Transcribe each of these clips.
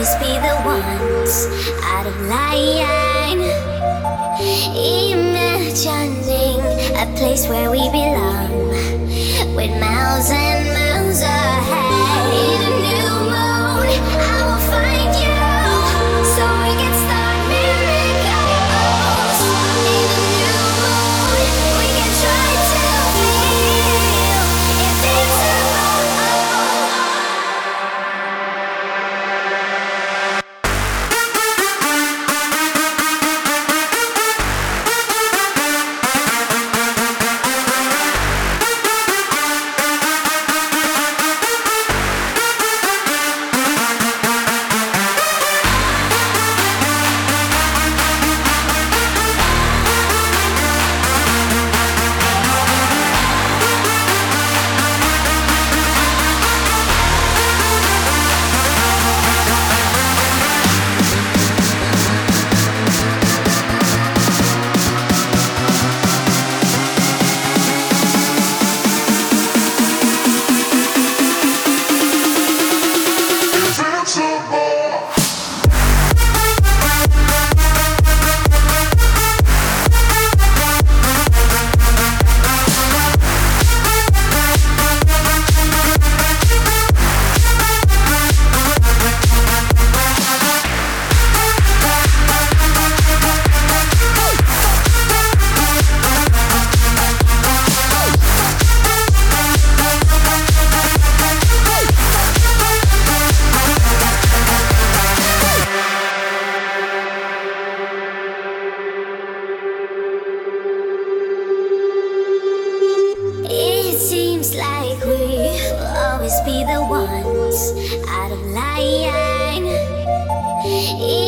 always be the ones out of line. Imagining a place where we belong with miles and miles ahead. Be the ones out of line.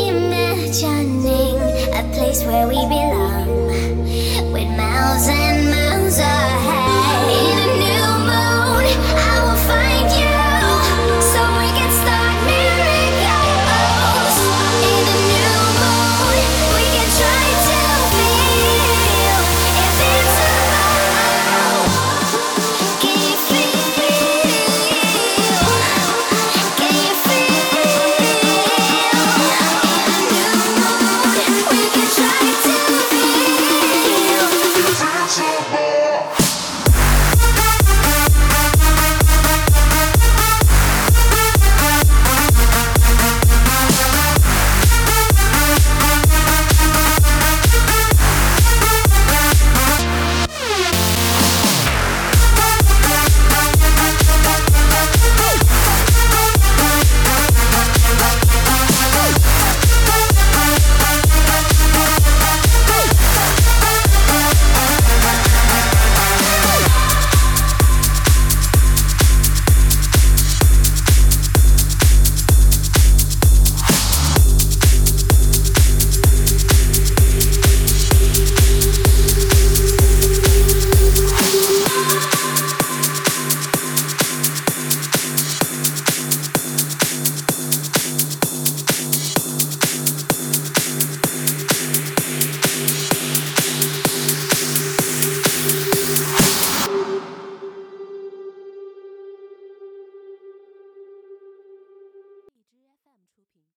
Imagining a place where we belong with mouths and ahead.